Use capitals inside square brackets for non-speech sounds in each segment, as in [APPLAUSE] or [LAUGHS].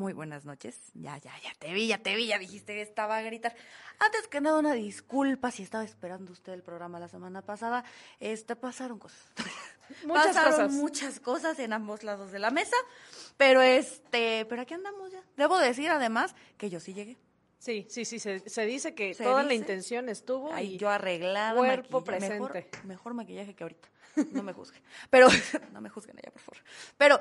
Muy buenas noches. Ya, ya, ya te vi, ya te vi, ya dijiste que estaba a gritar. Antes que nada, una disculpa si estaba esperando usted el programa la semana pasada. Este, pasaron cosas. [LAUGHS] Muchas pasaron cosas. muchas cosas en ambos lados de la mesa. Pero este, pero aquí andamos ya. Debo decir además que yo sí llegué. Sí, sí, sí, se, se dice que Se toda la intención estuvo Ahí y yo arreglada. cuerpo maquilla- Mejor, presente. mejor maquillaje que ahorita. No me juzguen. Pero, [LAUGHS] no me juzguen allá, por favor. Pero,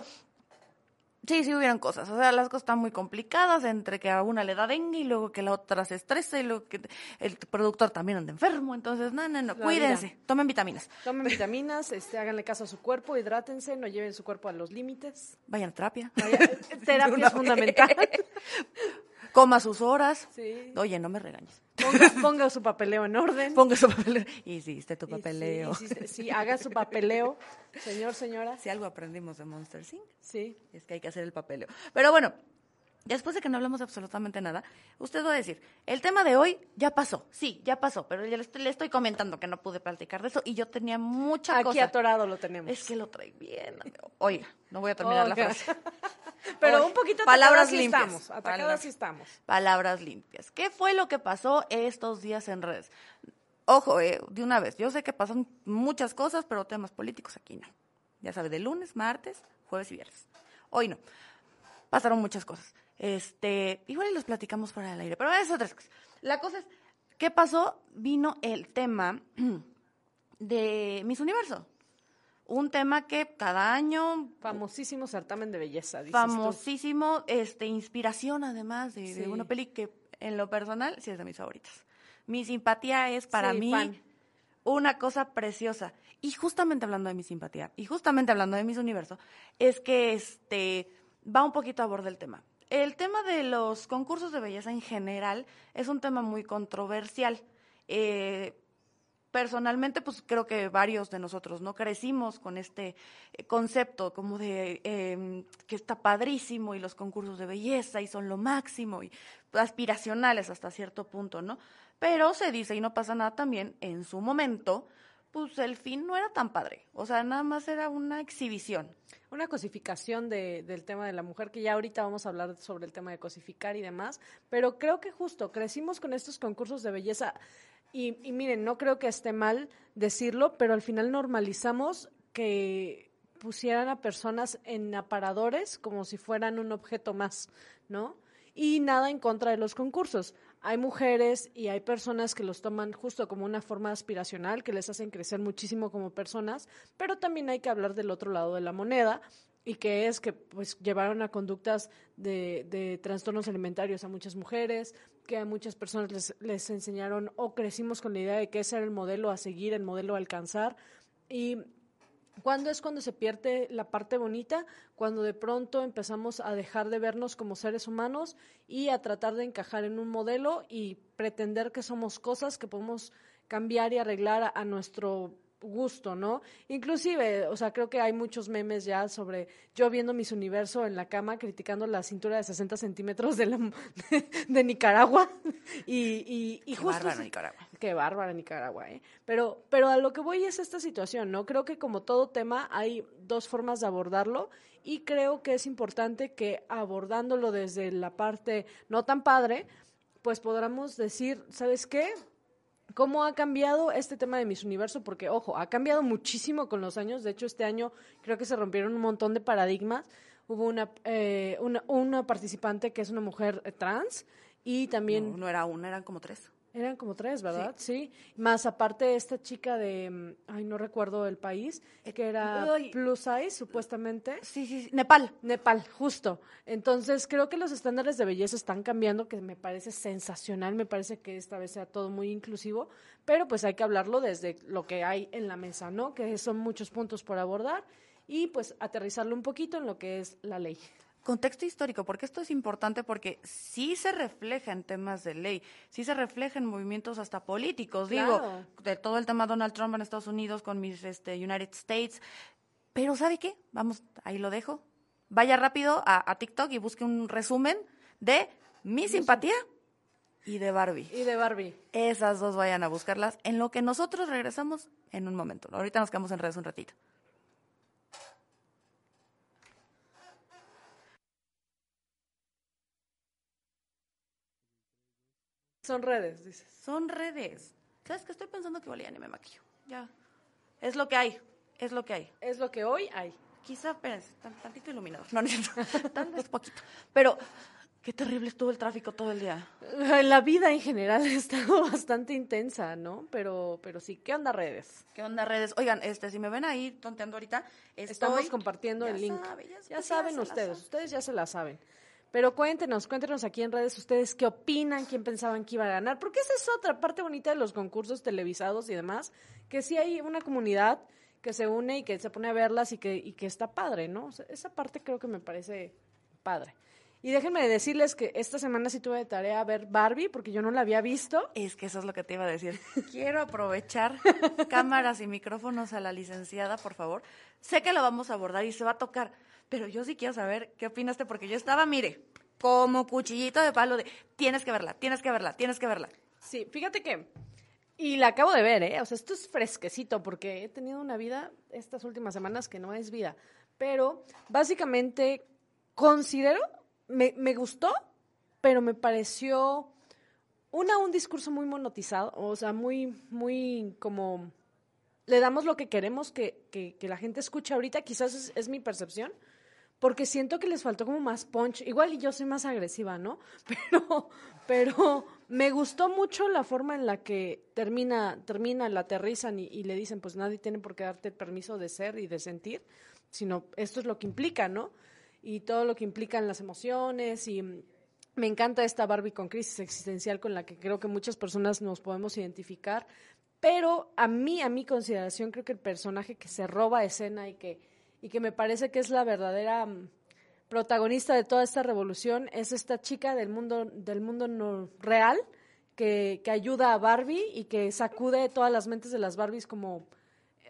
sí, sí hubieron cosas. O sea, las cosas están muy complicadas entre que a una le da dengue y luego que la otra se estresa y luego que el productor también anda enfermo. Entonces, no, no, no, La cuídense. vida. Tomen vitaminas. tomen vitaminas, este, háganle caso a su cuerpo, hidrátense, no lleven su cuerpo a los límites. Vayan a terapia. [LAUGHS] Terapia es fundamental. [LAUGHS] Coma sus horas. Sí. Oye, no me regañes. Ponga, ponga su papeleo en orden. Ponga su papeleo. Hiciste tu papeleo. Sí, sí, haga su papeleo, señor, señora. Si algo aprendimos de Monster Inc. Sí. Es que hay que hacer el papeleo. Pero bueno, después de que no hablamos absolutamente nada, usted va a decir, el tema de hoy ya pasó. Sí, ya pasó, pero ya le estoy, le estoy comentando que no pude platicar de eso y yo tenía mucha Aquí cosa. atorado lo tenemos. Es que lo trae bien. Oiga, no voy a terminar la frase. [LAUGHS] [LAUGHS] Pero Oye, un poquito palabras atacadas sí limpias. estamos. Atacadas Palabras- sí estamos. Palabras limpias. ¿Qué fue lo que pasó estos días en redes? Ojo, eh, de una vez, yo sé que pasan muchas cosas, pero temas políticos aquí no. Ya sabe, de lunes, martes, jueves y viernes. Hoy no. Pasaron muchas cosas. Este, igual y los platicamos fuera del aire, pero es otras cosas. La cosa es, ¿qué pasó? Vino el tema [CLEARS THROAT] de Miss Universo. Un tema que cada año Famosísimo certamen de belleza, dices tú. famosísimo, este, inspiración además de, de Sí. una peli que en lo personal sí es de mis favoritas. Mi simpatía es para Sí, mí fan. una cosa preciosa. Y justamente hablando de mi simpatía, y justamente hablando de mis universo, es que este va un poquito a borde del tema. El tema de los concursos de belleza en general es un tema muy controversial. Eh, personalmente, pues creo que varios de nosotros no crecimos con este eh, concepto como de eh, que está padrísimo y los concursos de belleza y son lo máximo y aspiracionales hasta cierto punto, ¿no? Pero se dice y no pasa nada también, en su momento, pues el fin no era tan padre, o sea, nada más era una exhibición. Una cosificación de- del tema de la mujer, que ya ahorita vamos a hablar sobre el tema de cosificar y demás, pero creo que justo crecimos con estos concursos de belleza y, y miren, no creo que esté mal decirlo, pero al final normalizamos que pusieran a personas en aparadores como si fueran un objeto más, ¿no? Y nada en contra de los concursos. Hay mujeres y hay personas que los toman justo como una forma aspiracional, que les hacen crecer muchísimo como personas, pero también hay que hablar del otro lado de la moneda y que es que pues llevaron a conductas de, de trastornos alimentarios a muchas mujeres, que muchas personas les, les enseñaron o crecimos con la idea de que ese era el modelo a seguir, el modelo a alcanzar y ¿Cuándo es cuando se pierde la parte bonita? Cuando de pronto empezamos a dejar de vernos como seres humanos y a tratar de encajar en un modelo y pretender que somos cosas que podemos cambiar y arreglar a nuestro gusto, ¿no? Inclusive, o sea, creo que hay muchos memes ya sobre yo viendo mis universo en la cama criticando la cintura de 60 centímetros de, la, de, [LAUGHS] de Nicaragua y, y, y Qué justo... bárbaro, Nicaragua. Qué bárbara Nicaragua, ¿eh? Pero, pero a lo que voy es esta situación, ¿no? Creo que como todo tema hay dos formas de abordarlo y creo que es importante que abordándolo desde la parte no tan padre, pues podamos decir, ¿sabes qué? ¿Cómo ha cambiado este tema de Miss Universo? Porque, ojo, ha cambiado muchísimo con los años. De hecho, este año creo que se rompieron un montón de paradigmas. Hubo una, eh, una, participante que es una mujer eh, trans y también... No era una, eran como tres. Eran como tres, ¿verdad? Sí. Más aparte esta chica de, mm, ay, no recuerdo el país, que era plus size, supuestamente. Sí, sí, sí. Nepal. Nepal, justo. Entonces, creo que los estándares de belleza están cambiando, que me parece sensacional, me parece que esta vez sea todo muy inclusivo, pero pues hay que hablarlo desde lo que hay en la mesa, ¿no? Que son muchos puntos por abordar y pues aterrizarlo un poquito en lo que es la ley. Contexto histórico, porque esto es importante porque sí se refleja en temas de ley, sí se refleja en movimientos hasta políticos, digo, de todo el tema Donald Trump en Estados Unidos con mis este, United States. Pero ¿sabe qué? Vamos, ahí lo dejo. Vaya rápido a, a TikTok y busque un resumen de mi simpatía y de Barbie. Y de Barbie. Esas dos vayan a buscarlas en lo que nosotros regresamos en un momento. Ahorita nos quedamos en redes un ratito. Son redes, dices. Son redes. ¿Sabes qué? Estoy pensando que ya ni me maquillo. Ya. Es lo que hay. Es lo que hay. Es lo que hoy hay. Quizá, espérense, tan- tantito iluminador. No, no [LAUGHS] vez poquito. Pero qué terrible estuvo el tráfico todo el día. La vida en general [LAUGHS] ha estado bastante intensa, ¿no? Pero, pero sí, ¿qué onda redes? ¿Qué onda, redes? Oigan, este, si me ven ahí tonteando ahorita, estoy- Estamos compartiendo ya el link. sabe, ya- ya pues ya saben ustedes, ustedes ya se la saben. Pero cuéntenos, cuéntenos aquí en redes ustedes qué opinan, quién pensaban que iba a ganar, porque esa es otra parte bonita de los concursos televisados y demás, que sí hay una comunidad que se une y que se pone a verlas y que, y que está padre, ¿no? O sea, esa parte creo que me parece padre. Y déjenme decirles que esta semana sí tuve de tarea ver Barbie, porque yo no la había visto. Es que eso es lo que te iba a decir. [LAUGHS] Quiero aprovechar [LAUGHS] cámaras y micrófonos a la licenciada, por favor. Sé que la vamos a abordar y se va a tocar, pero yo sí quiero saber qué opinaste, porque yo estaba, mire, como cuchillito de palo de tienes que verla, tienes que verla, tienes que verla. Sí, fíjate que. Y la acabo de ver, ¿eh? O sea, esto es fresquecito porque he tenido una vida estas últimas semanas que no es vida. Pero básicamente considero, me, me gustó, pero me pareció una, un discurso muy monotizado, o sea, muy, muy como le damos lo que queremos que, que, que la gente escuche ahorita, quizás es, es mi percepción, porque siento que les faltó como más punch. Igual yo soy más agresiva, ¿no? [LAUGHS] Pero, pero me gustó mucho la forma en la que termina, termina, la aterrizan y, y le dicen, pues nadie tiene por qué darte permiso de ser y de sentir, sino esto es lo que implica, ¿no? Y todo lo que implican las emociones y me encanta esta Barbie con crisis existencial con la que creo que muchas personas nos podemos identificar, pero a mí, a mi consideración, creo que el personaje que se roba escena y que, y que me parece que es la verdadera mm, protagonista de toda esta revolución es esta chica del mundo, del mundo real que, que ayuda a Barbie y que sacude todas las mentes de las Barbies como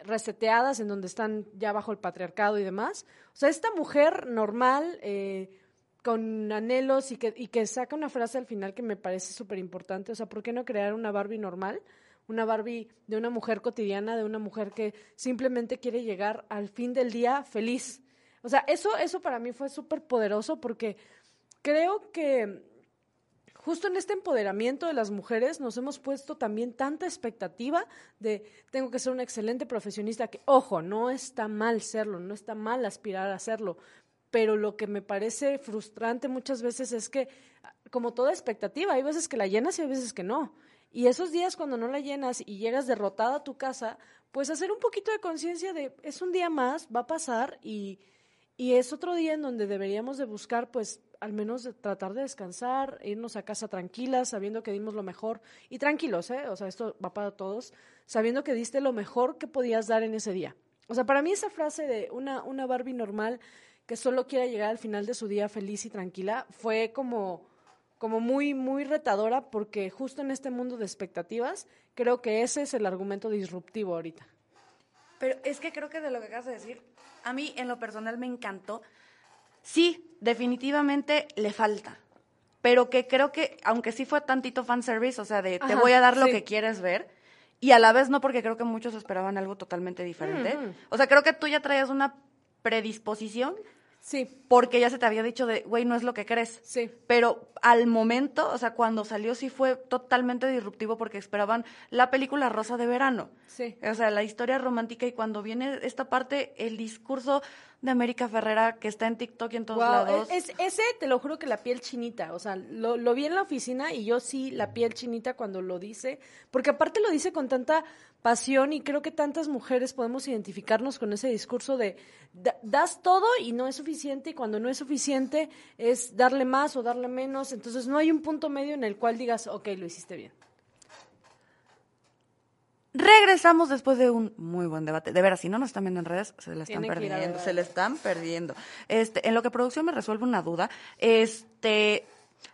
reseteadas en donde están ya bajo el patriarcado y demás. O sea, esta mujer normal, eh, con anhelos y que, y que saca una frase al final que me parece súper importante. O sea, ¿por qué no crear una Barbie normal? Una Barbie de una mujer cotidiana, de una mujer que simplemente quiere llegar al fin del día feliz. O sea, eso, eso para mí fue súper poderoso porque creo que justo en este empoderamiento de las mujeres nos hemos puesto también tanta expectativa de tengo que ser una excelente profesionista, que ojo, no está mal serlo, no está mal aspirar a serlo, pero lo que me parece frustrante muchas veces es que, como toda expectativa, hay veces que la llenas y hay veces que no. Y esos días cuando no la llenas y llegas derrotada a tu casa, pues hacer un poquito de conciencia de es un día más, va a pasar y, y es otro día en donde deberíamos de buscar, pues, al menos tratar de descansar, irnos a casa tranquilas, sabiendo que dimos lo mejor y tranquilos, ¿eh? O sea, esto va para todos, sabiendo que diste lo mejor que podías dar en ese día. O sea, para mí esa frase de una, una Barbie normal que solo quiere llegar al final de su día feliz y tranquila fue como, como muy, muy retadora porque justo en este mundo de expectativas creo que ese es el argumento disruptivo ahorita. Pero es que creo que de lo que acabas de decir, a mí en lo personal me encantó. Sí, definitivamente le falta. Pero que creo que, aunque sí fue tantito fanservice, o sea, de te voy a dar lo sí. que quieres ver, y a la vez no, porque creo que muchos esperaban algo totalmente diferente. O sea, creo que tú ya traías una predisposición Sí, porque ya se te había dicho de, güey, no es lo que crees. sí. Pero al momento, o sea, cuando salió sí fue totalmente disruptivo porque esperaban la película Rosa de Verano. Sí. O sea, la historia romántica y cuando viene esta parte, el discurso de América Ferrera que está en TikTok y en todos Guau, lados. es- ese te lo juro que la piel chinita, o sea, lo, lo vi en la oficina y yo sí la piel chinita cuando lo dice, porque aparte lo dice con tanta pasión y creo que tantas mujeres podemos identificarnos con ese discurso de da- das todo y no es suficiente y cuando no es suficiente es darle más o darle menos, entonces no hay un punto medio en el cual digas, ok, lo hiciste bien. Regresamos después de un muy buen debate. De veras, si no nos están viendo en redes, se la están Tienen perdiendo, se la están perdiendo. Este, en lo que producción me resuelve una duda, este,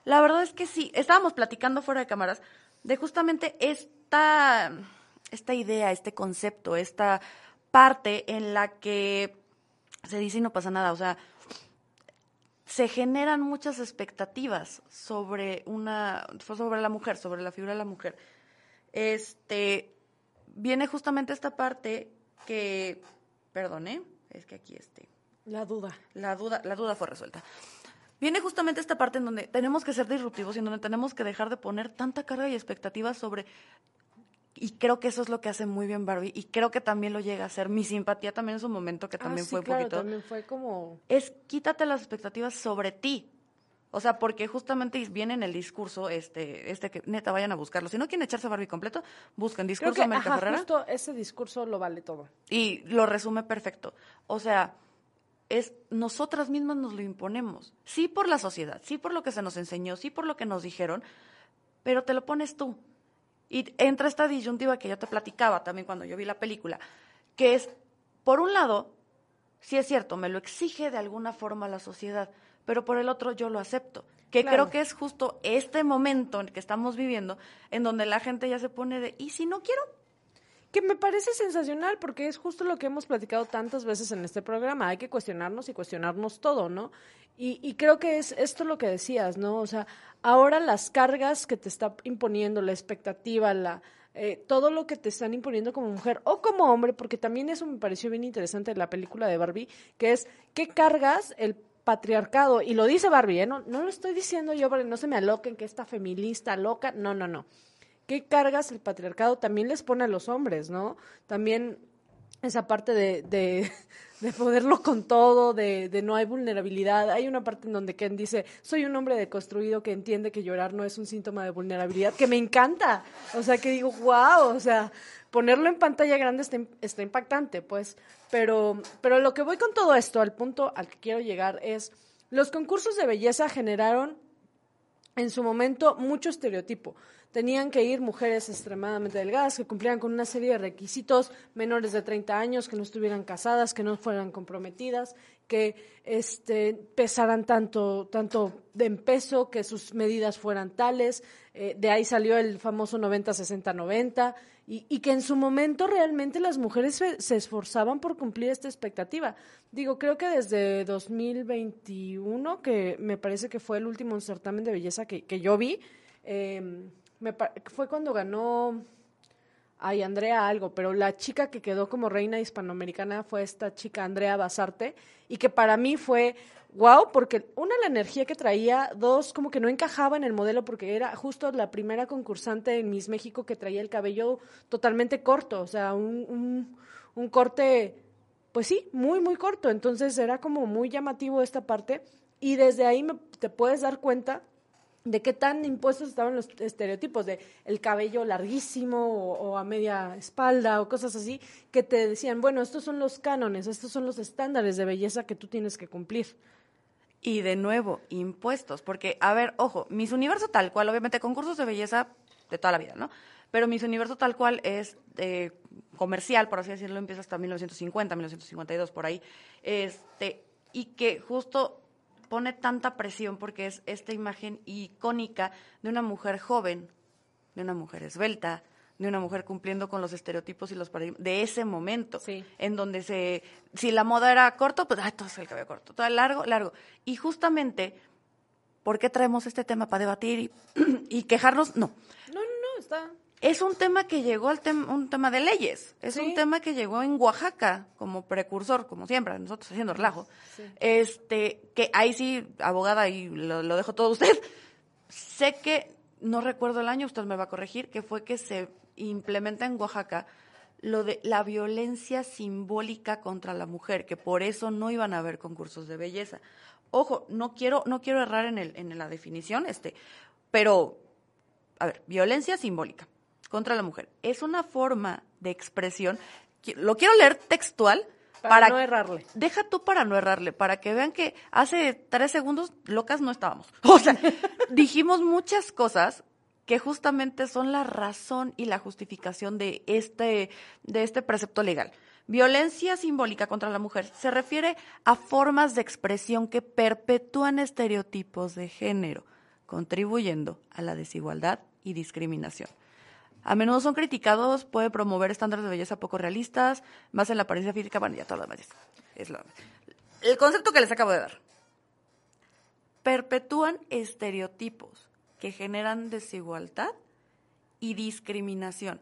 la verdad es que sí, estábamos platicando fuera de cámaras de justamente esta, esta idea, este concepto, esta parte en la que se dice y no pasa nada, o sea, se generan muchas expectativas sobre una, sobre la mujer, sobre la figura de la mujer. Este, viene justamente esta parte que, perdone, es que aquí este, La duda. la duda, la duda fue resuelta. viene justamente esta parte en donde tenemos que ser disruptivos y en donde tenemos que dejar de poner tanta carga y expectativas sobre y creo que eso es lo que hace muy bien Barbie y creo que también lo llega a hacer mi simpatía también en su momento que Ah, también sí, fue claro, poquito también fue como... es quítate las expectativas sobre ti o sea porque justamente viene en el discurso este este que neta vayan a buscarlo si no quieren echarse Barbie completo busquen Creo discurso que América ajá, Ferrera justo ese discurso lo vale todo. y lo resume perfecto. O sea, es nosotras mismas nos lo imponemos. Sí por la sociedad, sí por lo que se nos enseñó, sí por lo que nos dijeron, pero te lo pones tú. Y entra esta disyuntiva que yo te platicaba también cuando yo vi la película, que es, por un lado, sí es cierto, me lo exige de alguna forma la sociedad, pero por el otro yo lo acepto. Que Claro. creo que es justo este momento en el que estamos viviendo, en donde la gente ya se pone de, ¿y si no quiero? Que me parece sensacional porque es justo lo que hemos platicado tantas veces en este programa. Hay que cuestionarnos y cuestionarnos todo, ¿no? Y, y creo que es esto lo que decías, ¿no? O sea, ahora las cargas que te está imponiendo, la expectativa, la, eh, todo lo que te están imponiendo como mujer o como hombre, porque también eso me pareció bien interesante de la película de Barbie, que es qué cargas el patriarcado, y lo dice Barbie, ¿eh? no, no lo estoy diciendo yo para que no se me aloquen que esta feminista loca, no, no, no qué cargas el patriarcado también les pone a los hombres, ¿no? También esa parte de, de, [LAUGHS] de poderlo con todo, de, no hay vulnerabilidad. Hay una parte en donde Ken dice, soy un hombre deconstruido que entiende que llorar no es un síntoma de vulnerabilidad, que me encanta. O sea, que digo, wow, o sea, ponerlo en pantalla grande está impactante, pues. Pero, pero lo que voy con todo esto, al punto al que quiero llegar, es, los concursos de belleza generaron en su momento mucho estereotipo. Tenían que ir mujeres extremadamente delgadas, que cumplieran con una serie de requisitos, menores de 30 años, que no estuvieran casadas, que no fueran comprometidas, que este, pesaran tanto, tanto en peso, que sus medidas fueran tales. Eh, de ahí salió el famoso 90-60-90, y, y que en su momento realmente las mujeres se, se esforzaban por cumplir esta expectativa. Digo, creo que desde 2021, que me parece que fue el último certamen de belleza que, que yo vi, eh, me fue cuando ganó, ay, Andrea algo, pero la chica que quedó como reina hispanoamericana fue esta chica Andrea Basarte, y que para mí fue wow, porque una, la energía que traía, dos, como que no encajaba en el modelo, porque era justo la primera concursante en Miss México que traía el cabello totalmente corto, o sea, un, un, corte, pues sí, muy, muy corto, entonces era como muy llamativo esta parte, y desde ahí me- te puedes dar cuenta de qué tan impuestos estaban los estereotipos de el cabello larguísimo o, a media espalda o cosas así que te decían, bueno, estos son los cánones, estos son los estándares de belleza que tú tienes que cumplir. Y de nuevo, impuestos, porque, a ver, ojo, Miss Universo tal cual, obviamente concursos de belleza de toda la vida, ¿no? Pero Miss Universo tal cual es eh, comercial, por así decirlo, empieza hasta 1950, 1952, por ahí, este, y que justo pone tanta presión porque es esta imagen icónica de una mujer joven, de una mujer esbelta, de una mujer cumpliendo con los estereotipos y los paradigmas de ese momento, Sí. en donde se, si la moda era corto, pues, ay, todo es el cabello corto, todo largo, largo. Y justamente, ¿por qué traemos este tema para debatir y, [CLEARS THROAT] y quejarnos? No, No, no, no, está. Es un tema que llegó al tema, un tema de leyes, es Sí. un tema que llegó en Oaxaca como precursor, como siempre, nosotros haciendo relajo. Sí. Este, que ahí sí, abogada, y lo, lo dejo todo a usted. [LAUGHS] Sé que, no recuerdo el año, usted me va a corregir, que fue que se implementa en Oaxaca lo de la violencia simbólica contra la mujer, que por eso no iban a haber concursos de belleza. Ojo, no quiero, no quiero errar en, el, en la definición, este, pero a ver, violencia simbólica contra la mujer. Es una forma de expresión, lo quiero leer textual, Para, para, no errarle. deja tú para no errarle, para que vean que hace tres segundos locas no estábamos. [LAUGHS] O sea, dijimos muchas cosas que justamente son la razón y la justificación de este, de este precepto legal. Violencia simbólica contra la mujer se refiere a formas de expresión que perpetúan estereotipos de género, contribuyendo a la desigualdad y discriminación. A menudo son criticados, puede promover estándares de belleza poco realistas, más en la apariencia física, bueno, ya todo lo demás. es- lo- el concepto que les acabo de dar. Perpetúan estereotipos que generan desigualdad y discriminación.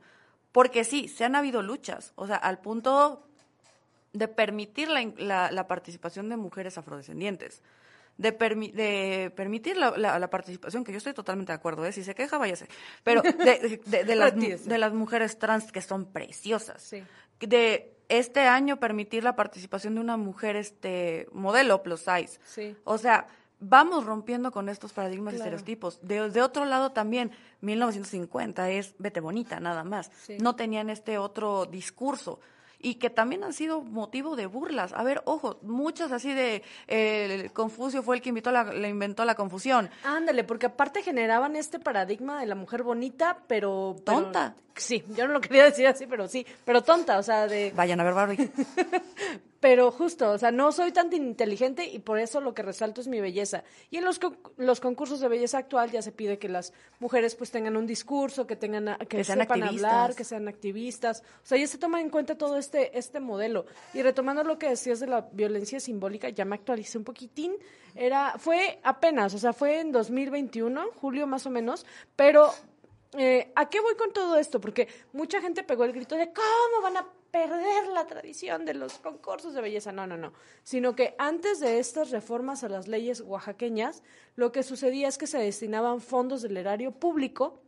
Porque sí, se han habido luchas, o sea, al punto de permitir la- la participación de mujeres afrodescendientes. De, de permitir la, la, participación, que yo estoy totalmente de acuerdo, ¿eh? si se queja, váyase, pero de, de, las, de las mujeres trans que son preciosas. De este año permitir la participación de una mujer este modelo plus size. Sí. O sea, vamos rompiendo con estos paradigmas y estereotipos. De, de, otro lado también, 1950 es vete bonita, nada más. No tenían este otro discurso y que también han sido motivo de burlas. A ver, ojo, muchas así de eh, Confucio fue el que invitó la, le inventó la confusión. Ándale, porque aparte generaban este paradigma de la mujer bonita, pero... Tonta. sí, yo no lo quería decir así, pero sí, pero tonta, o sea, de... Vayan a ver Barbie. [LAUGHS] pero justo, o sea, no soy tan inteligente y por eso lo que resalto es mi belleza. Y en los, los concursos de belleza actual ya se pide que las mujeres pues tengan un discurso, que tengan que, sean sepan hablar, que sean activistas. O sea, ya se toma en cuenta todo este este modelo. Y retomando lo que decías de la violencia simbólica, ya me actualicé un poquitín. Era fue apenas, o sea, fue en 2021, julio más o menos, pero eh, ¿A qué voy con todo esto? Porque mucha gente pegó el grito de ¿cómo van a perder la tradición de los concursos de belleza? No, no, no. Sino que antes de estas reformas a las leyes oaxaqueñas, lo que sucedía es que se destinaban fondos del erario público,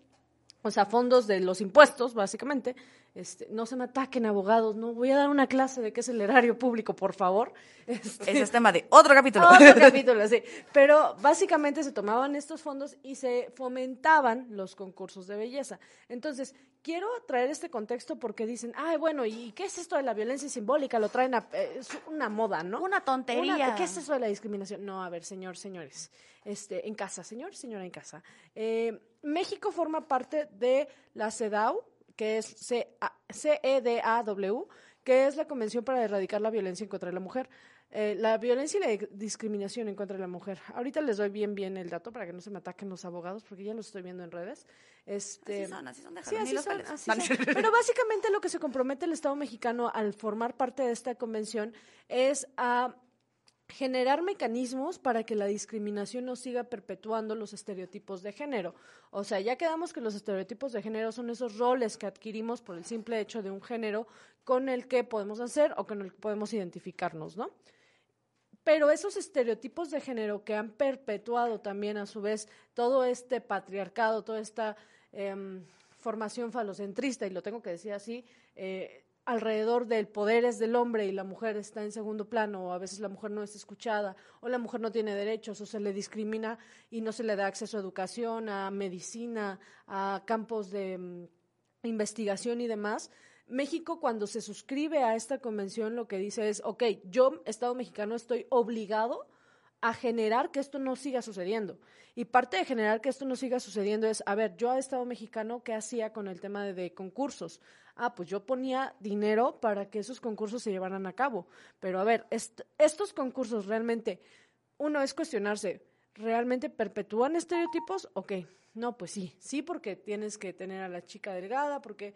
o sea, fondos de los impuestos, básicamente, este, no se me ataquen abogados, no voy a dar una clase de qué es el erario público, por favor. Este, Ese es tema de otro capítulo. Otro [LAUGHS] capítulo, sí. Pero básicamente se tomaban estos fondos y se fomentaban los concursos de belleza. Entonces, quiero traer este contexto porque dicen, ay, bueno, ¿y qué es esto de la violencia simbólica? Lo traen a, es una moda, ¿no? Una tontería. ¿Qué es eso de la discriminación? No, a ver, señor, señores, este, en casa, señor, señora en casa. Eh, México forma parte de la CEDAW, que es CEDAW, que es la Convención para Erradicar la Violencia en contra de la Mujer. Eh, la violencia y la discriminación en contra de la mujer. Ahorita les doy bien bien el dato para que no se me ataquen los abogados, porque ya los estoy viendo en redes. Este, así son, así son, sí, así son, Pero básicamente lo que se compromete el Estado mexicano al formar parte de esta convención es a generar mecanismos para que la discriminación no siga perpetuando los estereotipos de género. O sea, ya quedamos que los estereotipos de género son esos roles que adquirimos por el simple hecho de un género con el que podemos hacer o con el que podemos identificarnos, ¿no? Pero esos estereotipos de género que han perpetuado también a su vez todo este patriarcado, toda esta em, formación falocentrista, y lo tengo que decir así, eh, alrededor del poder es del hombre y la mujer está en segundo plano, o a veces la mujer no es escuchada, o la mujer no tiene derechos, o se le discrimina y no se le da acceso a educación, a medicina, a campos de mm, investigación y demás. México, cuando se suscribe a esta convención, lo que dice es, ok, yo, Estado mexicano, estoy obligado a generar que esto no siga sucediendo. Y parte de generar que esto no siga sucediendo es, a ver, yo a Estado mexicano, ¿qué hacía con el tema de concursos? ah, pues yo ponía dinero para que esos concursos se llevaran a cabo. Pero a ver, estos concursos realmente, uno es cuestionarse, ¿realmente perpetúan estereotipos? Ok, no, pues sí, sí porque tienes que tener a la chica delgada, porque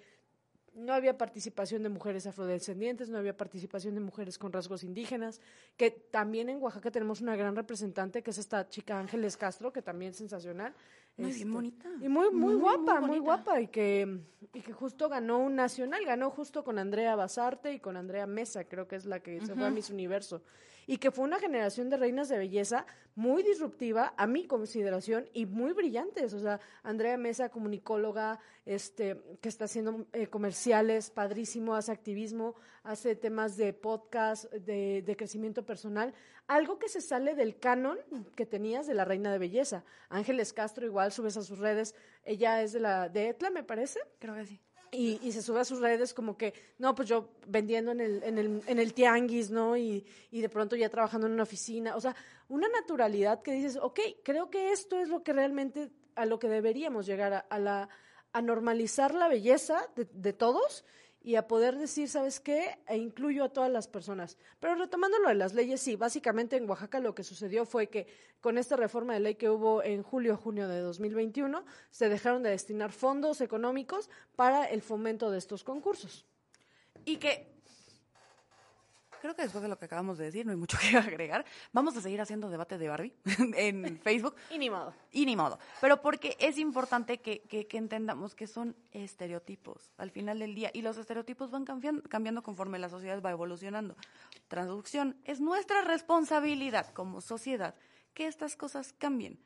no había participación de mujeres afrodescendientes, no había participación de mujeres con rasgos indígenas, que también en Oaxaca tenemos una gran representante, que es esta chica Ángeles Castro, que también es sensacional. Muy este, bonita. Y muy, muy, guapa, muy, guapa, y que, y que justo ganó un nacional, ganó justo con Andrea Basarte y con Andrea Mesa, creo que es la que se fue a Miss Universo y que fue una generación de reinas de belleza muy disruptiva a mi consideración y muy brillantes. O sea, Andrea Mesa, comunicóloga, este, que está haciendo eh, comerciales, padrísimo, hace activismo, hace temas de podcast, de, de, crecimiento personal, algo que se sale del canon que tenías de la reina de belleza. Ángeles Castro igual subes a sus redes, ella es de la de Etla, me parece. Creo que sí. Y, y, se sube a sus redes como que, no, pues yo vendiendo en el, en el, en el tianguis, ¿no? Y, y de pronto ya trabajando en una oficina. O sea, una naturalidad que dices, ok, creo que esto es lo que realmente, a lo que deberíamos llegar a, a la, a normalizar la belleza de, de todos y a poder decir, ¿sabes qué? E incluyo a todas las personas. Pero retomando lo de las leyes, sí, básicamente en Oaxaca lo que sucedió fue que con esta reforma de ley que hubo en julio-junio de 2021, se dejaron de destinar fondos económicos para el fomento de estos concursos. Y que creo que después de lo que acabamos de decir, no hay mucho que [LAUGHS] agregar. Vamos a seguir haciendo debate de Barbie [LAUGHS] en [LAUGHS] Facebook. y ni modo. Y ni modo. Pero porque es importante que, que, entendamos que son estereotipos al final del día. Y los estereotipos van cambiando, cambiando conforme la sociedad va evolucionando. Traducción, es nuestra responsabilidad como sociedad que estas cosas cambien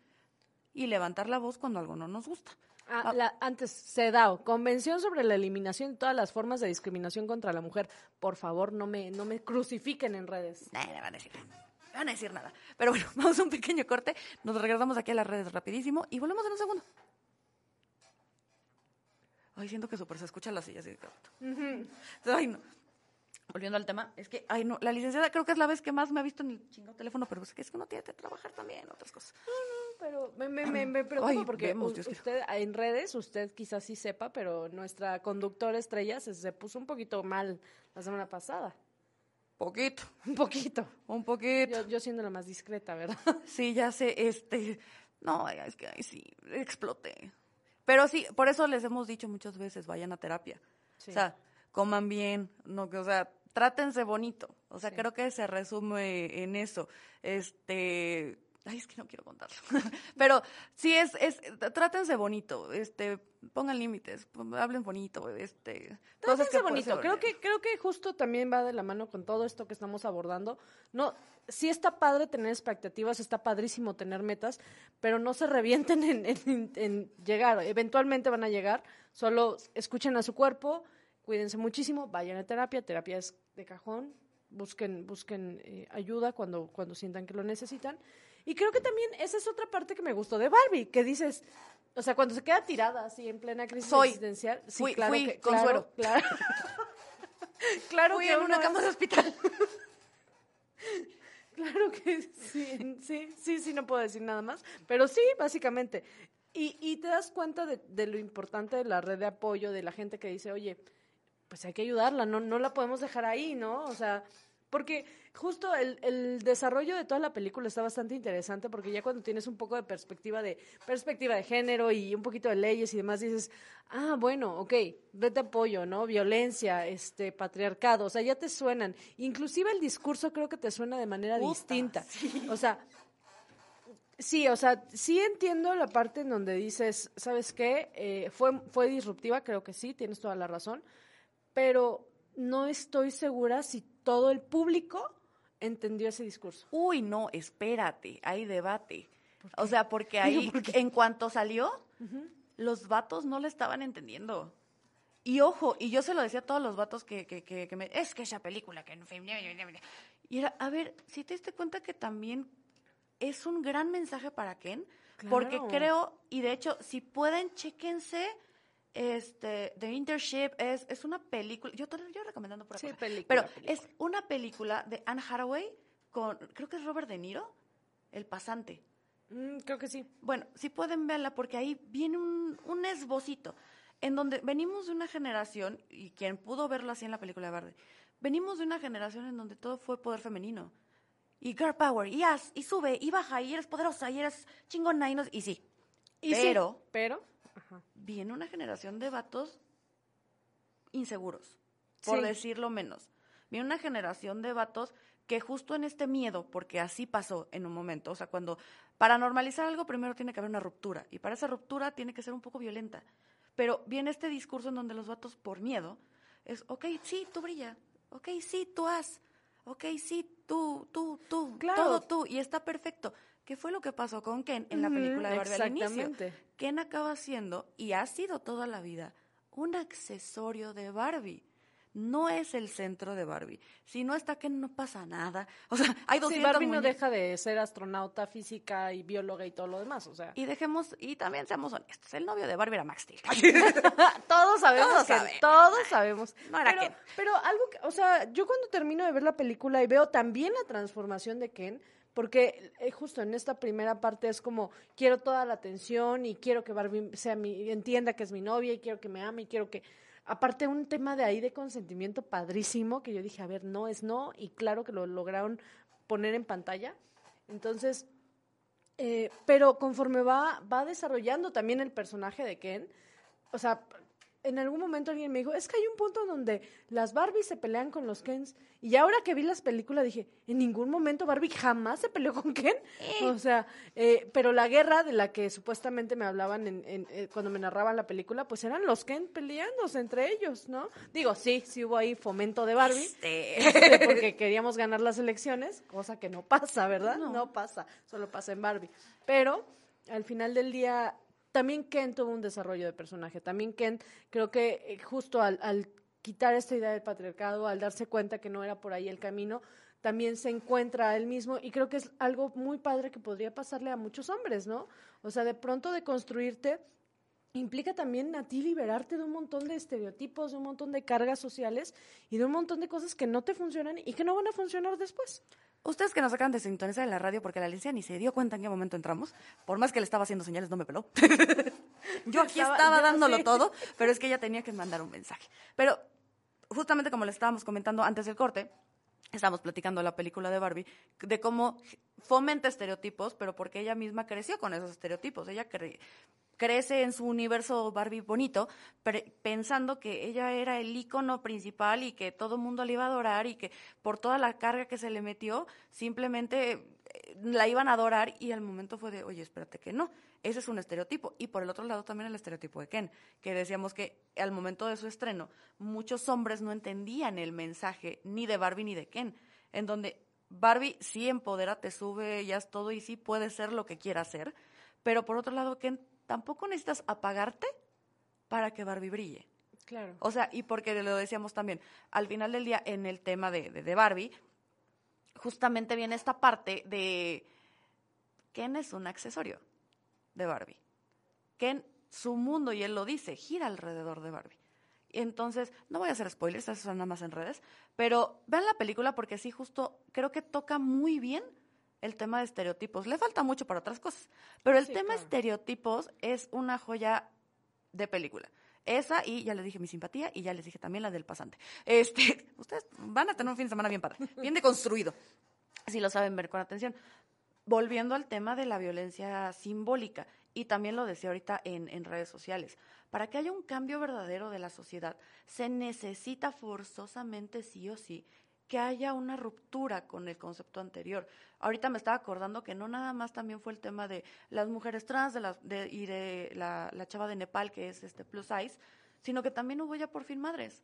y levantar la voz cuando algo no nos gusta. Ah, la, antes, CEDAW, Convención sobre la Eliminación de todas las formas de discriminación contra la mujer. Por favor, no me, no me crucifiquen en redes. Nah, no van a decir nada. No van a decir nada. Pero bueno, [LAUGHS] vamos a un pequeño corte. Nos regresamos aquí a las redes rapidísimo y volvemos en un segundo. Ay, siento que súper se escucha la silla así de rato. Ay, no. Volviendo al tema, es que, ay, no, la licenciada creo que es la vez que más me ha visto en el chingado teléfono, pero es que es que uno tiene que trabajar también, otras cosas. Pero me, me, me, me preocupa Ay, porque vemos, usted en redes, usted quizás sí sepa, pero nuestra conductora estrella se, se puso un poquito mal la semana pasada. Poquito, [LAUGHS] Un poquito. un poquito. Yo, yo siendo la más discreta, ¿verdad? [LAUGHS] Sí, ya sé, este, no, es que, ay, sí, exploté. Pero sí, por eso les hemos dicho muchas veces, vayan a terapia. Sí. O sea, coman bien, no que, o sea, trátense bonito. O sea, Sí. creo que se resume en eso. Este, ay, es que no quiero contarlo. [LAUGHS] Pero sí es, es, trátense bonito, este, pongan límites, hablen bonito, este, Trátense bonito. Creo que, creo que justo también va de la mano con todo esto que estamos abordando. No, sí está padre tener expectativas, está padrísimo tener metas, pero no se revienten [LAUGHS] en, en- en llegar. Eventualmente van a llegar. Solo escuchen a su cuerpo, cuídense muchísimo, vayan a terapia. Terapia es de cajón. Busquen, busquen eh, ayuda cuando, cuando sientan que lo necesitan. Y creo que también esa es otra parte que me gustó de Barbie, que dices, o sea, cuando se queda tirada así en plena crisis Soy. existencial, sí, Fui- claro fui que, Consuelo. claro, claro. [LAUGHS] claro Fui que en una es- cama de hospital. [LAUGHS] Claro que sí, sí, sí, sí, no puedo decir nada más, pero sí, básicamente. Y, y te das cuenta de, de lo importante de la red de apoyo, de la gente que dice, oye, pues hay que ayudarla, no, no la podemos dejar ahí, ¿no? O sea, porque justo el, el desarrollo de toda la película está bastante interesante, porque ya cuando tienes un poco de perspectiva de perspectiva de género y un poquito de leyes y demás, dices, ah, bueno, ok, de apoyo, ¿no? Violencia, este, patriarcado, o sea, ya te suenan. Inclusive el discurso creo que te suena de manera distinta. O sea, Sí, o sea, sí entiendo la parte en donde dices, ¿sabes qué? Eh, fue, fue disruptiva, creo que sí, tienes toda la razón, pero no estoy segura si todo el público entendió ese discurso. Uy, no, espérate, hay debate. O sea, porque [LAUGHS] ahí, en cuanto salió, los vatos no le estaban entendiendo. Y ojo, y yo se lo decía a todos los vatos que, que, que, que me... Es que esa película que... Y era, a ver, si te diste cuenta que también es un gran mensaje para Ken, porque creo, y de hecho, si pueden, chéquense, este, The Internship es, es una película, yo, te- yo recomendando por Sí, acá. película, Pero película. es una película de Anne Hathaway con, creo que es Robert De Niro, El Pasante. Mm, creo que sí. Bueno, sí pueden verla porque ahí viene un, un esbocito en donde venimos de una generación, y quien pudo verlo así en la película de Barbie, venimos de una generación en donde todo fue poder femenino. Y girl power, y haz, y sube, y baja, y eres poderosa, y eres chingona, y, no, y sí. Y sí, Pero- pero, ajá. Viene una generación de vatos inseguros, por Sí. decirlo menos. Viene una generación de vatos que justo en este miedo, porque así pasó en un momento, o sea, cuando para normalizar algo primero tiene que haber una ruptura, y para esa ruptura tiene que ser un poco violenta. Pero viene este discurso en donde los vatos, por miedo, es, ok, sí, tú brilla, ok, sí, tú haz, ok, sí, tú, tú, tú, Claro. todo tú, y está perfecto. ¿Qué fue lo que pasó con Ken en la película de Barbie al inicio? Ken acaba siendo, y ha sido toda la vida, un accesorio de Barbie. No es el centro de Barbie. Si no está Ken, no pasa nada. O sea, hay Sí, 200 Barbie no deja de ser astronauta, física y bióloga y todo lo demás, o sea. Y dejemos, y también seamos honestos, el novio de Barbie era Max Steel. [LAUGHS] todos sabemos Todos que todos sabemos. No era pero, Ken. Pero algo que, o sea, yo cuando termino de ver la película y veo también la transformación de Ken, porque eh, justo en esta primera parte es como quiero toda la atención y quiero que Barbie sea mi, entienda que es mi novia y quiero que me ame y quiero que aparte un tema de ahí de consentimiento padrísimo que yo dije, a ver, no es no y claro que lo lograron poner en pantalla. Entonces, eh, pero conforme va, va desarrollando también el personaje de Ken, o sea, en algún momento alguien me dijo, es que hay un punto donde las Barbies se pelean con los Kens. Y ahora que vi las películas dije, en ningún momento Barbie jamás se peleó con Ken. Eh. O sea, eh, pero la guerra de la que supuestamente me hablaban en, en- eh, cuando me narraban la película, pues eran los Ken peleándose entre ellos, ¿no? Digo, sí, sí hubo ahí fomento de Barbie. Este, este, porque queríamos ganar las elecciones, cosa que no pasa, ¿verdad? No. No. pasa, solo pasa en Barbie. Pero al final del día, también Ken tuvo un desarrollo de personaje. También Ken, creo que eh, justo al, al quitar esta idea del patriarcado, al darse cuenta que no era por ahí el camino, también se encuentra a él mismo y creo que es algo muy padre que podría pasarle a muchos hombres, ¿no? O sea, de pronto de construirte implica también a ti liberarte de un montón de estereotipos, de un montón de cargas sociales y de un montón de cosas que no te funcionan y que no van a funcionar después. Ustedes que nos acaban de sintonizar en la radio porque la Alicia ni se dio cuenta en qué momento entramos, por más que le estaba haciendo señales, no me peló. [LAUGHS] yo aquí Estaba- dándolo sí. todo, pero es que ella tenía que mandar un mensaje. Pero justamente como le estábamos comentando antes del corte, estábamos platicando de la película de Barbie, de cómo fomenta estereotipos, pero porque ella misma creció con esos estereotipos. Ella cre- crece en su universo Barbie bonito, pensando que ella era el icono principal y que todo el mundo le iba a adorar y que por toda la carga que se le metió, simplemente eh, la iban a adorar y al momento fue de, oye, espérate que no. Ese es un estereotipo. Y por el otro lado también el estereotipo de Ken, que decíamos que al momento de su estreno, muchos hombres no entendían el mensaje ni de Barbie ni de Ken, en donde Barbie sí empodera, te sube, ya es todo y sí puede ser lo que quiera ser, pero por otro lado, Ken, tampoco necesitas apagarte para que Barbie brille. Claro. O sea, y porque lo decíamos también, al final del día, en el tema de, de, de Barbie, justamente viene esta parte de Ken es un accesorio de Barbie. Ken, su mundo, y él lo dice, gira alrededor de Barbie. Entonces, no voy a hacer spoilers, eso son nada más en redes, pero vean la película porque sí, justo creo que toca muy bien el tema de estereotipos. Le falta mucho para otras cosas, pero el Sí, tema claro. estereotipos es una joya de película. Esa y ya les dije mi simpatía y ya les dije también la del pasante. Este, [LAUGHS] ustedes van a tener un fin de semana bien padre, bien deconstruido, si lo saben ver con atención. Volviendo al tema de la violencia simbólica, y también lo decía ahorita en, en redes sociales, para que haya un cambio verdadero de la sociedad, se necesita forzosamente, sí o sí, que haya una ruptura con el concepto anterior. Ahorita me estaba acordando que no nada más también fue el tema de las mujeres trans de de, y de la, la chava de Nepal, que es este plus size, sino que también hubo ya por fin madres.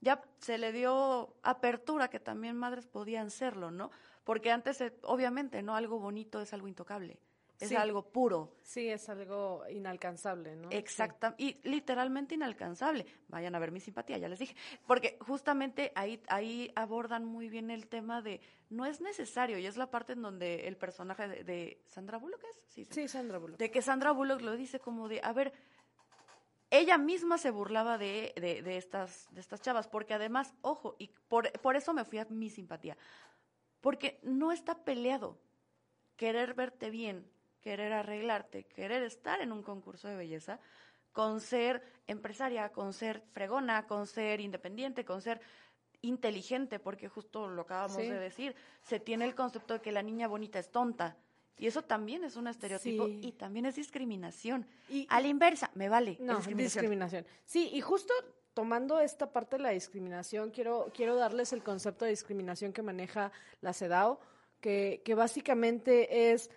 Ya se le dio apertura que también madres podían serlo, ¿no? Porque antes, eh, obviamente, ¿no? Algo bonito es algo intocable, es Sí. algo puro. Sí, es algo inalcanzable, ¿no? Exacta, y literalmente inalcanzable. Vayan a ver mi simpatía, ya les dije. Porque justamente ahí, ahí abordan muy bien el tema de no es necesario, y es la parte en donde el personaje de, de Sandra Bullock es, sí, Sí, sí Sandra Bullock. de que Sandra Bullock lo dice como de, a ver, ella misma se burlaba de, de, de estas, de estas chavas, porque además, ojo, y por, por eso me fui a mi simpatía, porque no está peleado querer verte bien, querer arreglarte, querer estar en un concurso de belleza, con ser empresaria, con ser fregona, con ser independiente, con ser inteligente, porque justo lo acabamos Sí. de decir, se tiene el concepto de que la niña bonita es tonta. Y eso también es un estereotipo Sí. y también es discriminación. Y- a la inversa, me vale. No, discriminación. discriminación. Sí, y justo tomando esta parte de la discriminación, quiero, quiero darles el concepto de discriminación que maneja la CEDAW, que, que básicamente es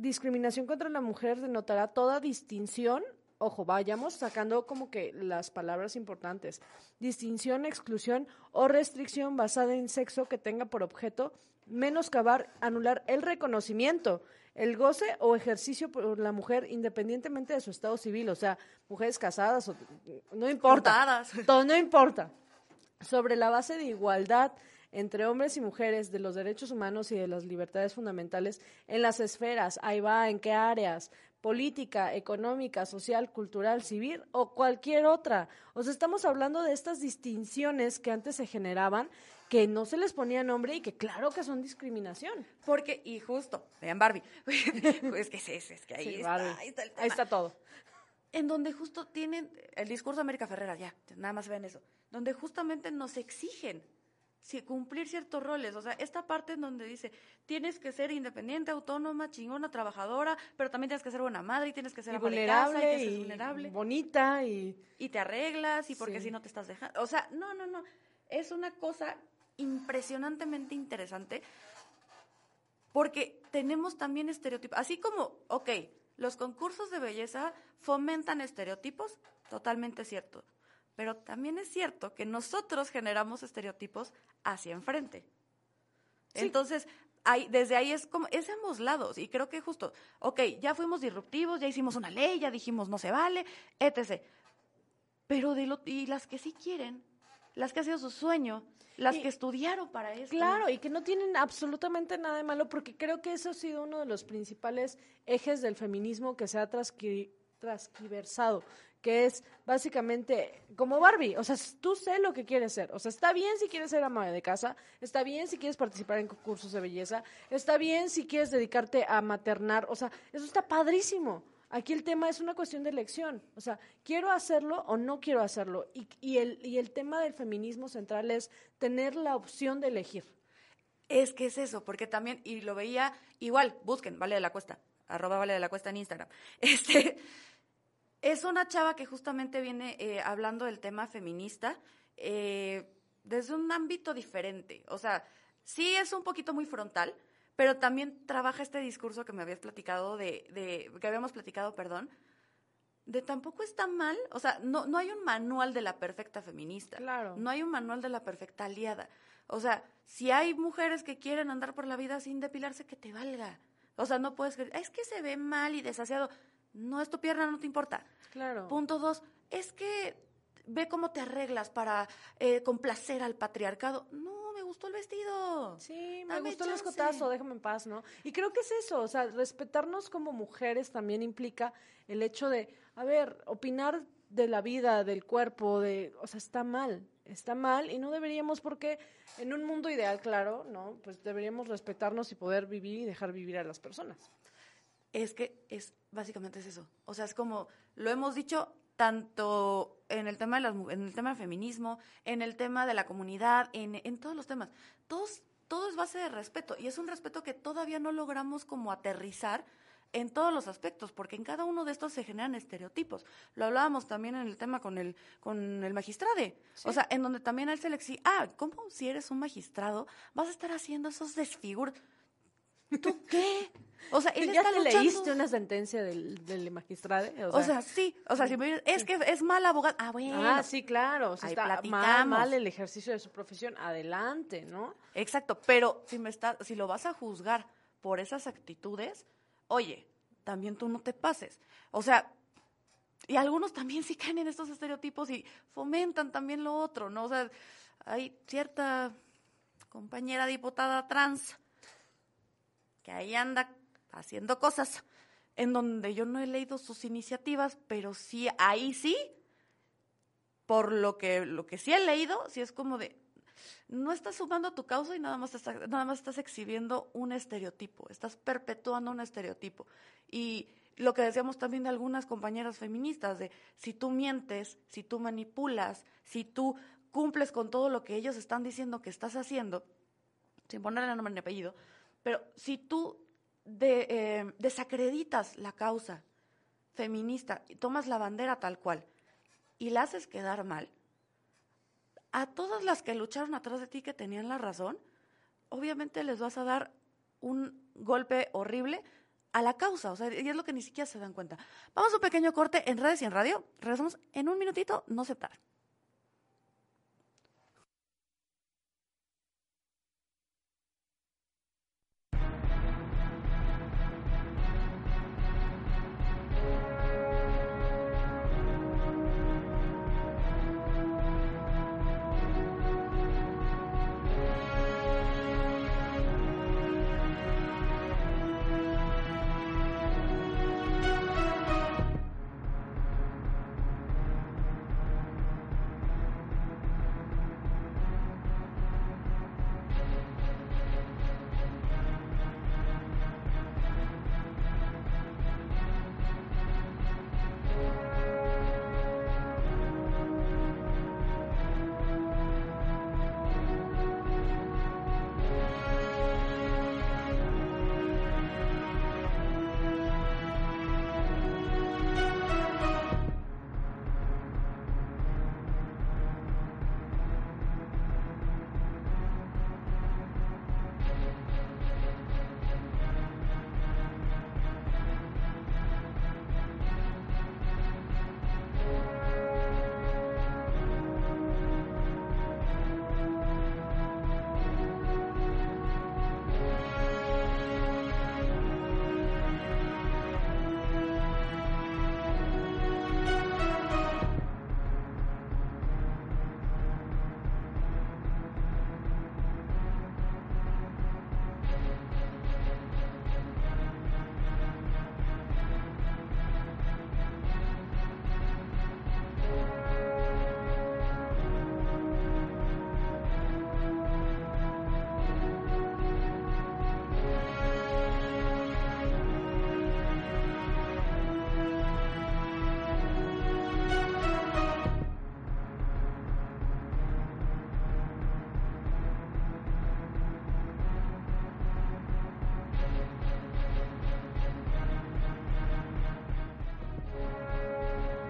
discriminación contra la mujer denotará toda distinción, ojo, vayamos sacando como que las palabras importantes, distinción, exclusión o restricción basada en sexo que tenga por objeto menoscabar, anular el reconocimiento, el goce o ejercicio por la mujer independientemente de su estado civil, o sea, mujeres casadas, o, no importa, todo no importa, sobre la base de igualdad entre hombres y mujeres, de los derechos humanos y de las libertades fundamentales en las esferas, ahí va, en qué áreas, política, económica, social, cultural, civil o cualquier otra. O sea, estamos hablando de estas distinciones que antes se generaban, que no se les ponía nombre y que claro que son discriminación. Porque, y justo, vean Barbie, [LAUGHS] es que es, es, es que ahí, Sí, está, ahí está el tema. Ahí está todo. en donde justo tienen el discurso de América Ferrera, ya, nada más vean eso, donde justamente nos exigen cumplir ciertos roles. O sea, esta parte en donde dice, tienes que ser independiente, autónoma, chingona, trabajadora, pero también tienes que ser buena madre y tienes que ser vulnerable, y, vulnerable. bonita y... Y te arreglas y porque si no te estás dejando. O sea, no, no, no. Es una cosa impresionantemente interesante porque tenemos también estereotipos. Así como, ok, los concursos de belleza fomentan estereotipos, totalmente cierto. Pero también es cierto que nosotros generamos estereotipos hacia enfrente. Entonces, desde ahí es como, es ambos lados. Y creo que justo, ok, ya fuimos disruptivos, ya hicimos una ley, ya dijimos no se vale, etc. Pero de lo, y las que sí quieren, las que ha sido su sueño, las que estudiaron para eso. Claro, y que no tienen absolutamente nada de malo, porque creo que eso ha sido uno de los principales ejes del feminismo que se ha transquiversado que es básicamente como Barbie, o sea, tú sé lo que quieres ser, o sea, está bien si quieres ser ama de casa, está bien si quieres participar en concursos de belleza, está bien si quieres dedicarte a maternar, o sea, eso está padrísimo. Aquí el tema es una cuestión de elección, o sea, quiero hacerlo o no quiero hacerlo. Y, y, el, y el tema del feminismo central es tener la opción de elegir. Es que es eso, porque también, y lo veía, igual, busquen, Vale de la Cuesta, arroba Vale de la Cuesta en Instagram. [LAUGHS] Este, es una chava que justamente viene eh, hablando del tema feminista eh, desde un ámbito diferente. O sea, sí es un poquito muy frontal, pero también trabaja este discurso que me habías platicado de, de que habíamos platicado, perdón, de tampoco está mal, o sea, no, no hay un manual de la perfecta feminista. Claro. No hay un manual de la perfecta aliada. O sea, si hay mujeres que quieren andar por la vida sin depilarse, que te valga. O sea, no puedes creer, es que se ve mal y desasiado. No es tu pierna, no te importa. Claro. Punto dos, es que ve cómo te arreglas para eh, complacer al patriarcado. No, me gustó el vestido. Sí, me gustó el escotazo, déjame en paz, ¿no? Y creo que es eso, o sea, respetarnos como mujeres también implica el hecho de, a ver, opinar de la vida, del cuerpo, de, o sea, está mal, está mal y no deberíamos porque en un mundo ideal, claro, ¿no? Pues deberíamos respetarnos y poder vivir y dejar vivir a las personas es que es básicamente es eso. O sea, es como lo hemos dicho tanto en el tema de las, en el tema del feminismo, en el tema de la comunidad, en, en todos los temas. Todos, todo es base de respeto y es un respeto que todavía no logramos como aterrizar en todos los aspectos, porque en cada uno de estos se generan estereotipos. Lo hablábamos también en el tema con el, con el magistrado. O sea, en donde también a él se le exige, ah, ¿cómo si eres un magistrado vas a estar haciendo esos desfiguros? ¿Tú qué? O sea, él ¿Ya te leíste una sentencia del, del magistrado? O sea, sí. O sea, si me es que es mal abogado. Ah, bueno. Ah, sí, claro. O sea, está mal, mal, el ejercicio de su profesión. Adelante, ¿no? Exacto. Pero si, me está, si lo vas a juzgar por esas actitudes, oye, también tú no te pases. O sea, y algunos también sí caen en estos estereotipos y fomentan también lo otro, ¿no? O sea, hay cierta compañera diputada trans ahí anda haciendo cosas en donde yo no he leído sus iniciativas, pero sí, ahí sí, por lo que, lo que sí he leído, sí es como de, no estás sumando a tu causa y nada más, estás, nada más estás exhibiendo un estereotipo, estás perpetuando un estereotipo. Y lo que decíamos también de algunas compañeras feministas, de si tú mientes, si tú manipulas, si tú cumples con todo lo que ellos están diciendo que estás haciendo, sin ponerle nombre ni apellido, pero si tú eh, desacreditas la causa feminista y tomas la bandera tal cual y la haces quedar mal, a todas las que lucharon atrás de ti que tenían la razón, obviamente les vas a dar un golpe horrible a la causa, o sea, y es lo que ni siquiera se dan cuenta. Vamos a un pequeño corte en redes y en radio, regresamos en un minutito, no se tarde.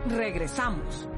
Regresamos.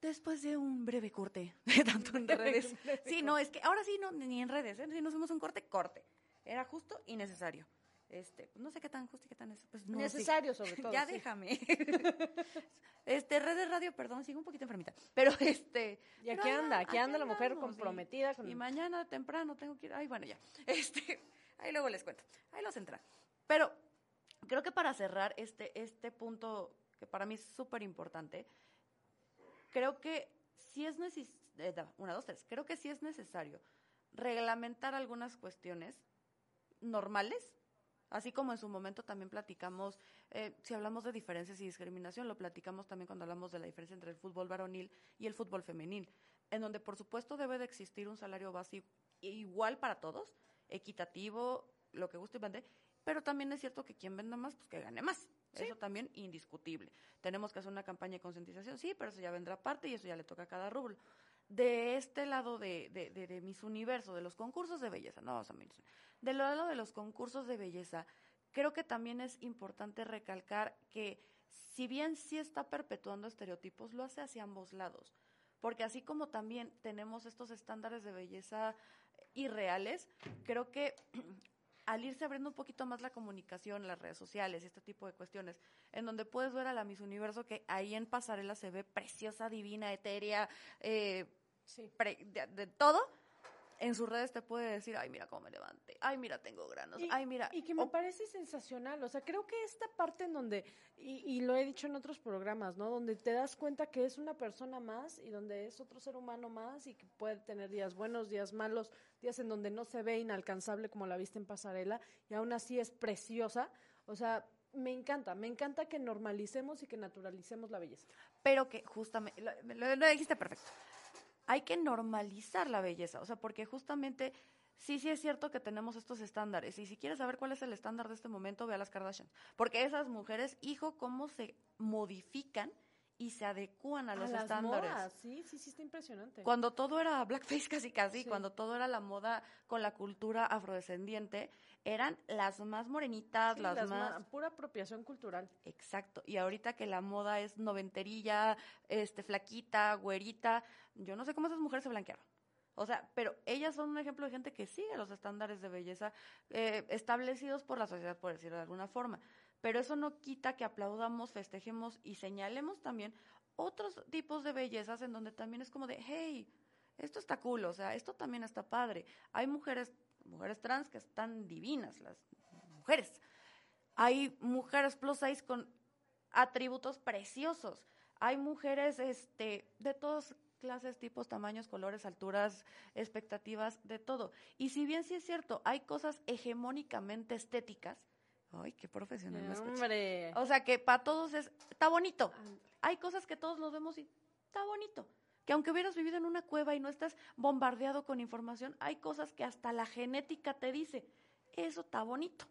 Después de un breve corte, [LAUGHS] tanto en redes. Sí, no, es que ahora sí, no, ni en redes, ¿eh? Si nos fuimos un corte, corte. Era justo y necesario. Este, pues, no sé qué tan justo y qué tan pues, no, necesario sobre [LAUGHS] todo. ya déjame. [LAUGHS] este, redes radio, perdón, sigo un poquito enfermita. Pero este. Y aquí anda, aquí anda la mujer comprometida. Y mañana temprano tengo que ir. Ay, bueno, ya. Este, ahí luego les cuento. Ahí los entra. Pero creo que para cerrar este, este punto que para mí es súper importante, creo que sí es necesario, eh, una, dos, tres, creo que sí es necesario reglamentar algunas cuestiones normales, así como en su momento también platicamos, eh, si hablamos de diferencias y discriminación, lo platicamos también cuando hablamos de la diferencia entre el fútbol varonil y el fútbol femenil, en donde por supuesto debe de existir un salario básico igual para todos, equitativo, lo que guste y vende, pero también es cierto que quien venda más, pues que gane más. Eso también indiscutible. Tenemos que hacer una campaña de concientización, sí, pero eso ya vendrá aparte y eso ya le toca a cada rublo. De este lado de, de, de, de mis universos, de los concursos de belleza, no vamos a mencionar, del lado de los concursos de belleza, creo que también es importante recalcar que si bien sí está perpetuando estereotipos, lo hace hacia ambos lados. Porque así como también tenemos estos estándares de belleza irreales, creo que al irse abriendo un poquito más la comunicación, las redes sociales y este tipo de cuestiones, en donde puedes ver a la Miss Universo que ahí en pasarela se ve preciosa, divina, etérea, eh, de, todo, en sus redes te puede decir, ay, mira cómo me levante, ay, mira, tengo granos, ay, mira. Y que me parece sensacional, o sea, creo que esta parte en donde, y, y, lo he dicho en otros programas, ¿no? Donde te das cuenta que es una persona más y donde es otro ser humano más y que puede tener días buenos, días malos, días en donde no se ve inalcanzable como la viste en pasarela y aún así es preciosa, o sea, me encanta, me encanta que normalicemos y que naturalicemos la belleza. Pero que justamente, lo, lo dijiste perfecto hay que normalizar la belleza, o sea, porque justamente sí, sí es cierto que tenemos estos estándares. Y si quieres saber cuál es el estándar de este momento, ve a las Kardashian. Porque esas mujeres, hijo, cómo se modifican y se adecúan a, los estándares. Sí, sí, sí, está impresionante. Cuando todo era blackface casi casi, cuando todo era la moda con la cultura afrodescendiente, eran las más morenitas, las, más... Pura apropiación cultural. Exacto. Y ahorita que la moda es noventerilla, este, flaquita, güerita, yo no sé cómo esas mujeres se blanquearon. O sea, pero ellas son un ejemplo de gente que sigue los estándares de belleza eh, establecidos por la sociedad, por decirlo de alguna forma pero eso no quita que aplaudamos, festejemos y señalemos también otros tipos de bellezas en donde también es como de, hey, esto está cool, o sea, esto también está padre. Hay mujeres, mujeres trans que están divinas, las mujeres. Hay mujeres plus size con atributos preciosos. Hay mujeres este, de todas clases, tipos, tamaños, colores, alturas, expectativas, de todo. Y si bien sí es cierto, hay cosas hegemónicamente estéticas, Ay, qué profesional me Hombre. O sea, que para todos es, está bonito. Hay cosas que todos nos vemos y está bonito. Que aunque hubieras vivido en una cueva y no estás bombardeado con información, hay cosas que hasta la genética te dice, eso está bonito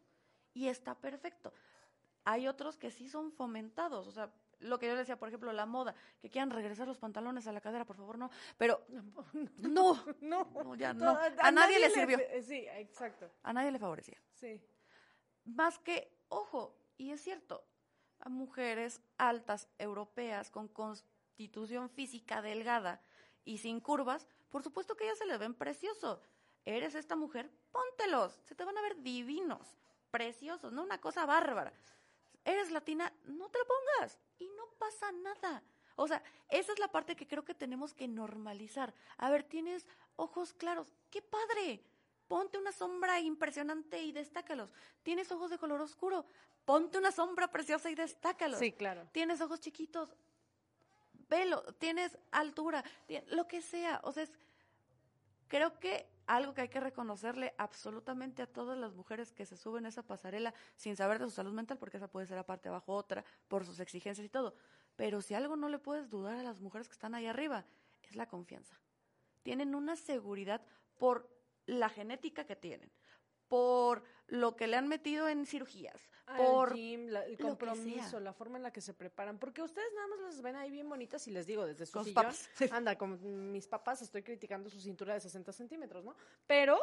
y está perfecto. Hay otros que sí son fomentados, o sea, lo que yo decía, por ejemplo, la moda, que quieran regresar los pantalones a la cadera, por favor, no. Pero [LAUGHS] no, no, ya no. A, nadie, le sirvió. sí, exacto. A nadie le favorecía. Sí. Más que, ojo, y es cierto, a mujeres altas, europeas, con constitución física delgada y sin curvas, por supuesto que ellas se les ven precioso. Eres esta mujer, póntelos, se te van a ver divinos, preciosos, no una cosa bárbara. Eres latina, no te lo pongas y no pasa nada. O sea, esa es la parte que creo que tenemos que normalizar. A ver, tienes ojos claros, qué padre ponte una sombra impresionante y destácalos. Tienes ojos de color oscuro, ponte una sombra preciosa y destácalos. Sí, claro. Tienes ojos chiquitos, velo. Tienes altura, lo que sea. O sea, creo que algo que hay que reconocerle absolutamente a todas las mujeres que se suben a esa pasarela sin saber de su salud mental, porque esa puede ser aparte abajo otra, por sus exigencias y todo. Pero si algo no le puedes dudar a las mujeres que están ahí arriba, es la confianza. Tienen una seguridad por la genética que tienen, por lo que le han metido en cirugías, por el compromiso, la forma en la que se preparan, porque ustedes nada más las ven ahí bien bonitas y les digo desde su sillón, anda, con mis papás estoy criticando su cintura de 60 centímetros, ¿no? Pero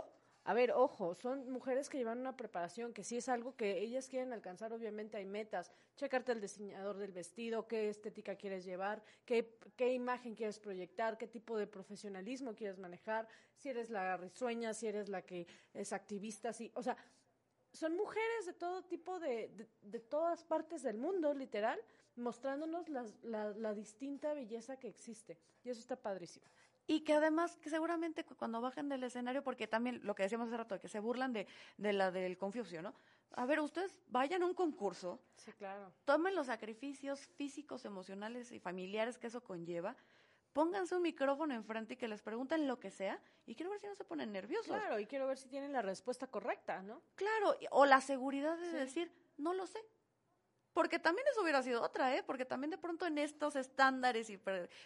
a ver, ojo, son mujeres que llevan una preparación, que si es algo que ellas quieren alcanzar, obviamente hay metas. Checarte el diseñador del vestido, qué estética quieres llevar, qué, qué imagen quieres proyectar, qué tipo de profesionalismo quieres manejar, si eres la risueña, si eres la que es activista, si, o sea, son mujeres de todo tipo de, de, todas partes del mundo, literal, mostrándonos la, la, la distinta belleza que existe. Y eso está padrísimo. Y que además, que seguramente cuando bajen del escenario, porque también lo que decíamos hace rato, que se burlan de, de la del Confucio, ¿no? A ver, ustedes vayan a un concurso. Sí, claro. Tomen los sacrificios físicos, emocionales y familiares que eso conlleva. Pónganse un micrófono enfrente y que les pregunten lo que sea. Y quiero ver si no se ponen nerviosos. Claro, y quiero ver si tienen la respuesta correcta, ¿no? Claro, o la seguridad de decir, no lo sé. Porque también eso hubiera sido otra, ¿eh? Porque también de pronto en estos estándares y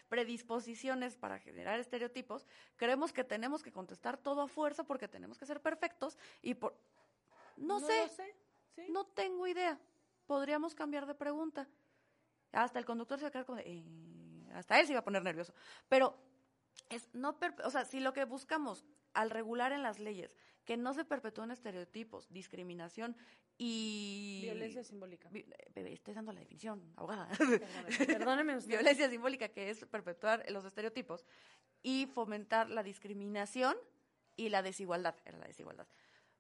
predisposiciones para generar estereotipos, creemos que tenemos que contestar todo a fuerza porque tenemos que ser perfectos y por... No, sé, no tengo idea. Podríamos cambiar de pregunta. Hasta el conductor se va a quedar como de... Eh", hasta él se iba a poner nervioso. Pero es no... O sea, si lo que buscamos al regular en las leyes que no se perpetúen estereotipos, discriminación y... Violencia simbólica. Bebé, estoy dando la definición, abogada. [LAUGHS] Perdóneme, usted. Violencia simbólica, que es perpetuar los estereotipos y fomentar la discriminación y la desigualdad. Era la desigualdad.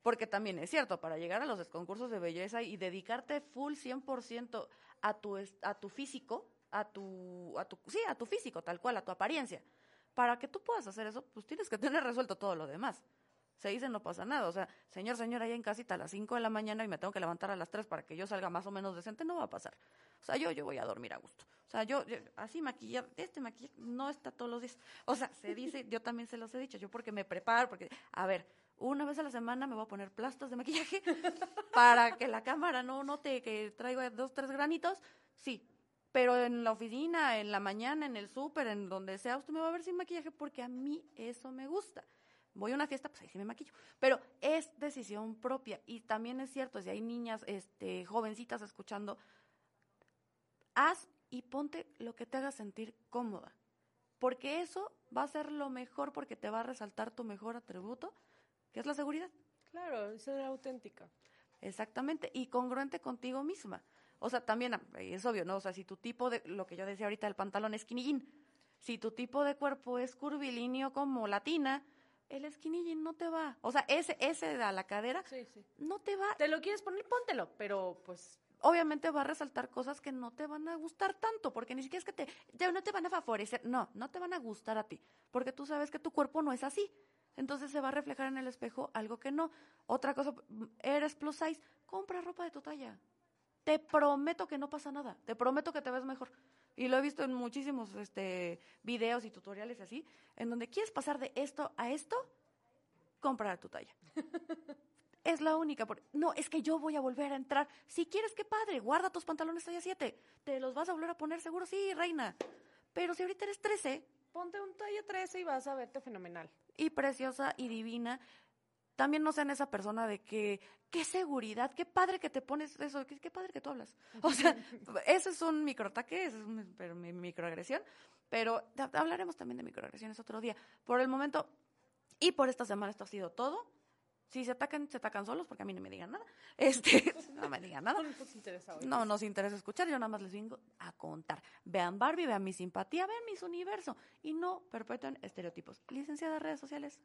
Porque también es cierto, para llegar a los concursos de belleza y dedicarte full 100% a tu, a tu físico, a tu, a tu, sí, a tu físico, tal cual, a tu apariencia. Para que tú puedas hacer eso, pues tienes que tener resuelto todo lo demás se dice no pasa nada. O sea, señor, señora, ya en casita a las 5 de la mañana y me tengo que levantar a las 3 para que yo salga más o menos decente, no va a pasar. O sea, yo, yo voy a dormir a gusto. O sea, yo, así maquillar, este maquillaje no está todos los días. O sea, se dice, yo también se los he dicho, yo porque me preparo, porque, a ver, una vez a la semana me voy a poner plastos de maquillaje [LAUGHS] para que la cámara no note que traigo dos, tres granitos. Sí, pero en la oficina, en la mañana, en el súper, en donde sea, usted me va a ver sin maquillaje porque a mí eso me gusta voy a una fiesta, pues ahí sí me maquillo. Pero es decisión propia. Y también es cierto, si hay niñas, este, jovencitas escuchando, haz y ponte lo que te haga sentir cómoda. Porque eso va a ser lo mejor porque te va a resaltar tu mejor atributo, que es la seguridad. Claro, ser auténtica. Exactamente, y congruente contigo misma. O sea, también es obvio, ¿no? O sea, si tu tipo de, lo que yo decía ahorita, el pantalón es skinny si tu tipo de cuerpo es curvilíneo como latina, el skinny jean no te va. O sea, ese, ese a la cadera no te va. Te lo quieres poner, póntelo, pero pues obviamente va a resaltar cosas que no te van a gustar tanto, porque ni siquiera es que te, ya no te van a favorecer, no, no te van a gustar a ti, porque tú sabes que tu cuerpo no es así. Entonces se va a reflejar en el espejo algo que no. Otra cosa, eres plus size, compra ropa de tu talla. Te prometo que no pasa nada, te prometo que te ves mejor. Y lo he visto en muchísimos este, videos y tutoriales así, en donde quieres pasar de esto a esto, comprar tu talla. [LAUGHS] es la única. No, es que yo voy a volver a entrar. Si quieres, qué padre, guarda tus pantalones talla 7. ¿Te los vas a volver a poner seguro? Sí, reina. Pero si ahorita eres 13... Ponte un talla 13 y vas a verte fenomenal. Y preciosa y divina también no sean esa persona de que, qué seguridad, qué padre que te pones eso, qué, padre que tú hablas. [LAUGHS] O sea, ese es un microataque, ese es un, pero, mi microagresión, pero hablaremos también de microagresiones otro día. Por el momento, y por esta semana esto ha sido todo. Si se atacan, se atacan solos, porque a mí no me digan nada. [LAUGHS] Este, no me digan nada. [LAUGHS] No nos interesa No nos interesa escuchar, yo nada más les vengo a contar. Vean Barbie, vean mi simpatía, vean mis universo y no perpetúen estereotipos. Licenciada de redes sociales.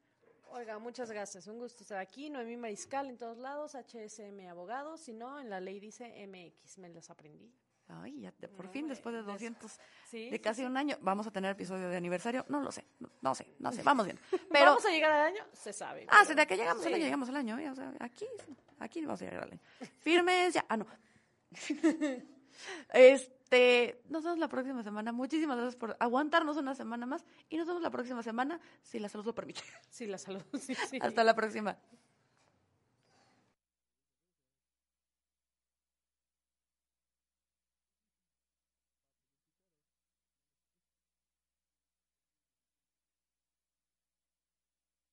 Oiga, muchas gracias. Un gusto estar aquí. Noemí Mariscal en todos lados, HSM Abogado. Si no, en la ley dice MX. Me las aprendí. Ay, ya por fin, después de 200, de casi un año, vamos a tener episodio de aniversario. No lo sé, no, sé, no sé, [LAUGHS] vamos bien. Pero, ¿Vamos a llegar al año? Se sabe. Ah, sí, de que llegamos al año, llegamos al año. ¿eh? O sea, aquí, aquí vamos a llegar al año. Firmes ya. Ah, no. [LAUGHS] Este, nos vemos la próxima semana. Muchísimas gracias por aguantarnos una semana más y nos vemos la próxima semana si la salud lo permite. Si la salud, [LAUGHS] sí, Hasta la próxima.